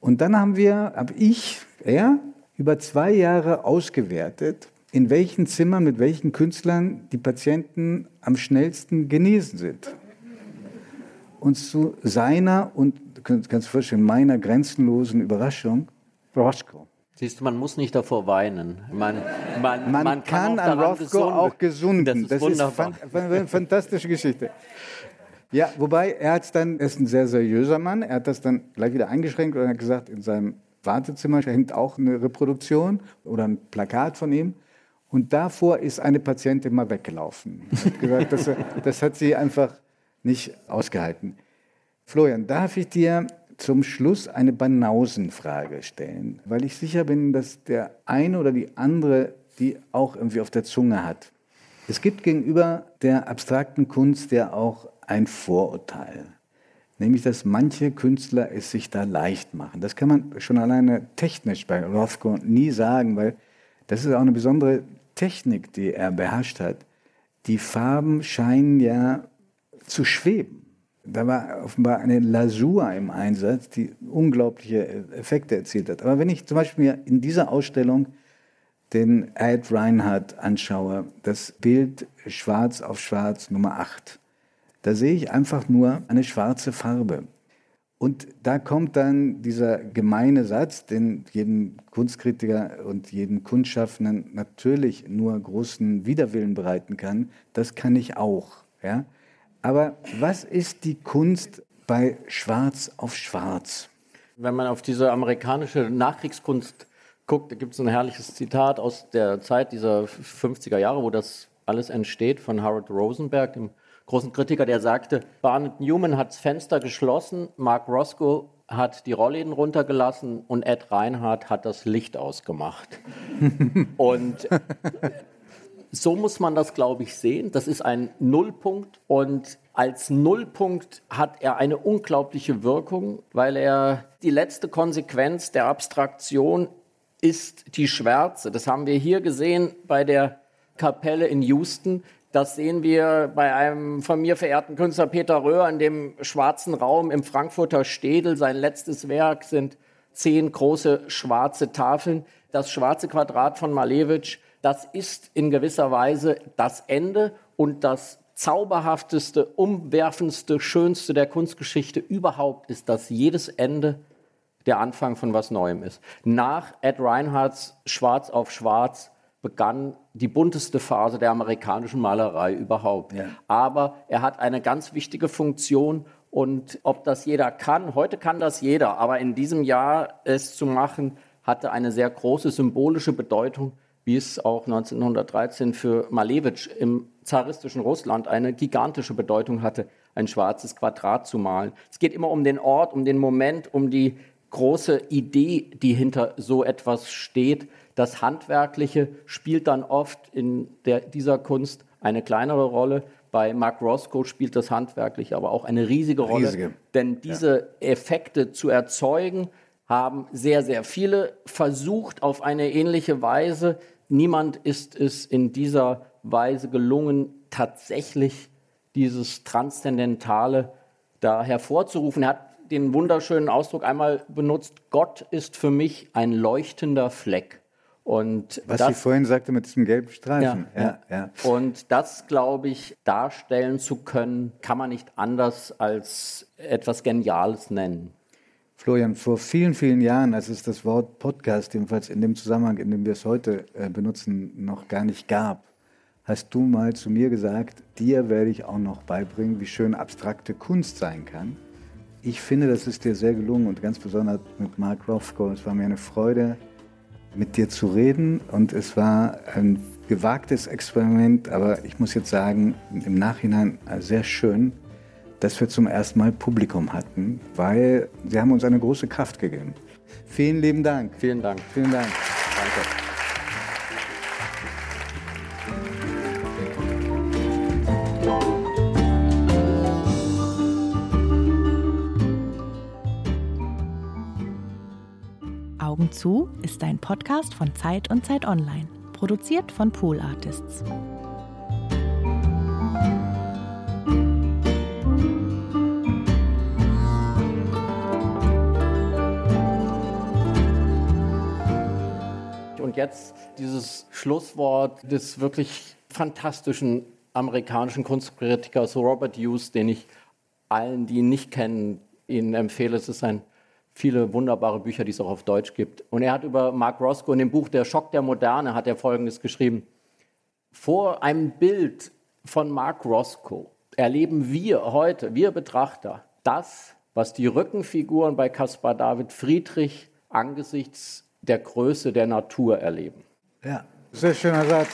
Und dann haben wir, habe ich, er, über zwei Jahre ausgewertet, in welchen Zimmern mit welchen Künstlern die Patienten am schnellsten genesen sind. Und zu seiner und, kannst du vorstellen, meiner grenzenlosen Überraschung, Roscoe. Siehst du, man muss nicht davor weinen. Man, man, man, man kann, kann an Roscoe auch gesunden. Das ist, das ist eine fantastische Geschichte. Ja, wobei er hat dann, er ist ein sehr seriöser Mann, er hat das dann gleich wieder eingeschränkt und hat gesagt, in seinem Wartezimmer hängt auch eine Reproduktion oder ein Plakat von ihm. Und davor ist eine Patientin mal weggelaufen. Gesagt, das, das hat sie einfach nicht ausgehalten. Florian, darf ich dir zum Schluss eine Banausenfrage stellen, weil ich sicher bin, dass der eine oder die andere die auch irgendwie auf der Zunge hat. Es gibt gegenüber der abstrakten Kunst ja auch ein Vorurteil nämlich dass manche Künstler es sich da leicht machen. Das kann man schon alleine technisch bei Rothko nie sagen, weil das ist auch eine besondere Technik, die er beherrscht hat. Die Farben scheinen ja zu schweben. Da war offenbar eine Lasur im Einsatz, die unglaubliche Effekte erzielt hat. Aber wenn ich zum Beispiel mir in dieser Ausstellung den Ed Reinhardt anschaue, das Bild Schwarz auf Schwarz Nummer 8, da sehe ich einfach nur eine schwarze Farbe. Und da kommt dann dieser gemeine Satz, den jedem Kunstkritiker und jedem Kunstschaffenden natürlich nur großen Widerwillen bereiten kann. Das kann ich auch. Ja? Aber was ist die Kunst bei Schwarz auf Schwarz? Wenn man auf diese amerikanische Nachkriegskunst guckt, da gibt es ein herrliches Zitat aus der Zeit dieser 50er Jahre, wo das alles entsteht, von Howard Rosenberg, dem großen Kritiker, der sagte, Barnett Newman hat das Fenster geschlossen, Mark Roscoe hat die Rollläden runtergelassen und Ed Reinhardt hat das Licht ausgemacht. und so muss man das, glaube ich, sehen. Das ist ein Nullpunkt und als Nullpunkt hat er eine unglaubliche Wirkung, weil er die letzte Konsequenz der Abstraktion ist die Schwärze. Das haben wir hier gesehen bei der Kapelle in Houston. Das sehen wir bei einem von mir verehrten Künstler Peter Röhr in dem schwarzen Raum im Frankfurter Städel. Sein letztes Werk sind zehn große schwarze Tafeln. Das schwarze Quadrat von Malevich, das ist in gewisser Weise das Ende und das zauberhafteste, umwerfendste, schönste der Kunstgeschichte überhaupt ist, dass jedes Ende der Anfang von was Neuem ist. Nach Ed Reinhardts Schwarz auf Schwarz begann die bunteste Phase der amerikanischen Malerei überhaupt. Ja. Aber er hat eine ganz wichtige Funktion und ob das jeder kann, heute kann das jeder, aber in diesem Jahr es zu machen, hatte eine sehr große symbolische Bedeutung, wie es auch 1913 für Malevich im zaristischen Russland eine gigantische Bedeutung hatte, ein schwarzes Quadrat zu malen. Es geht immer um den Ort, um den Moment, um die große Idee, die hinter so etwas steht. Das Handwerkliche spielt dann oft in der, dieser Kunst eine kleinere Rolle. Bei Mark Roscoe spielt das Handwerkliche aber auch eine riesige Rolle. Riesige. Denn diese ja. Effekte zu erzeugen, haben sehr, sehr viele versucht auf eine ähnliche Weise. Niemand ist es in dieser Weise gelungen, tatsächlich dieses Transzendentale da hervorzurufen. Er hat den wunderschönen Ausdruck einmal benutzt, Gott ist für mich ein leuchtender Fleck. Und Was das, Sie vorhin sagte mit diesem gelben Streifen. Ja, ja, ja. Und das, glaube ich, darstellen zu können, kann man nicht anders als etwas Geniales nennen. Florian, vor vielen, vielen Jahren, als es das Wort Podcast, jedenfalls in dem Zusammenhang, in dem wir es heute äh, benutzen, noch gar nicht gab, hast du mal zu mir gesagt, dir werde ich auch noch beibringen, wie schön abstrakte Kunst sein kann. Ich finde, das ist dir sehr gelungen und ganz besonders mit Mark Rothko. Es war mir eine Freude, mit dir zu reden. Und es war ein gewagtes Experiment, aber ich muss jetzt sagen, im Nachhinein sehr schön, dass wir zum ersten Mal Publikum hatten, weil sie haben uns eine große Kraft gegeben. Vielen lieben Dank. Vielen Dank. Vielen Dank. Danke. Augen zu ist ein Podcast von Zeit und Zeit Online, produziert von Pool Artists. Jetzt dieses Schlusswort des wirklich fantastischen amerikanischen Kunstkritikers Robert Hughes, den ich allen, die ihn nicht kennen, Ihnen empfehle. Es ist ein viele wunderbare Bücher, die es auch auf Deutsch gibt. Und er hat über Mark Roscoe in dem Buch Der Schock der Moderne hat er Folgendes geschrieben. Vor einem Bild von Mark Roscoe erleben wir heute, wir Betrachter, das, was die Rückenfiguren bei Caspar David Friedrich angesichts der Größe der Natur erleben. Ja, sehr schöner Satz.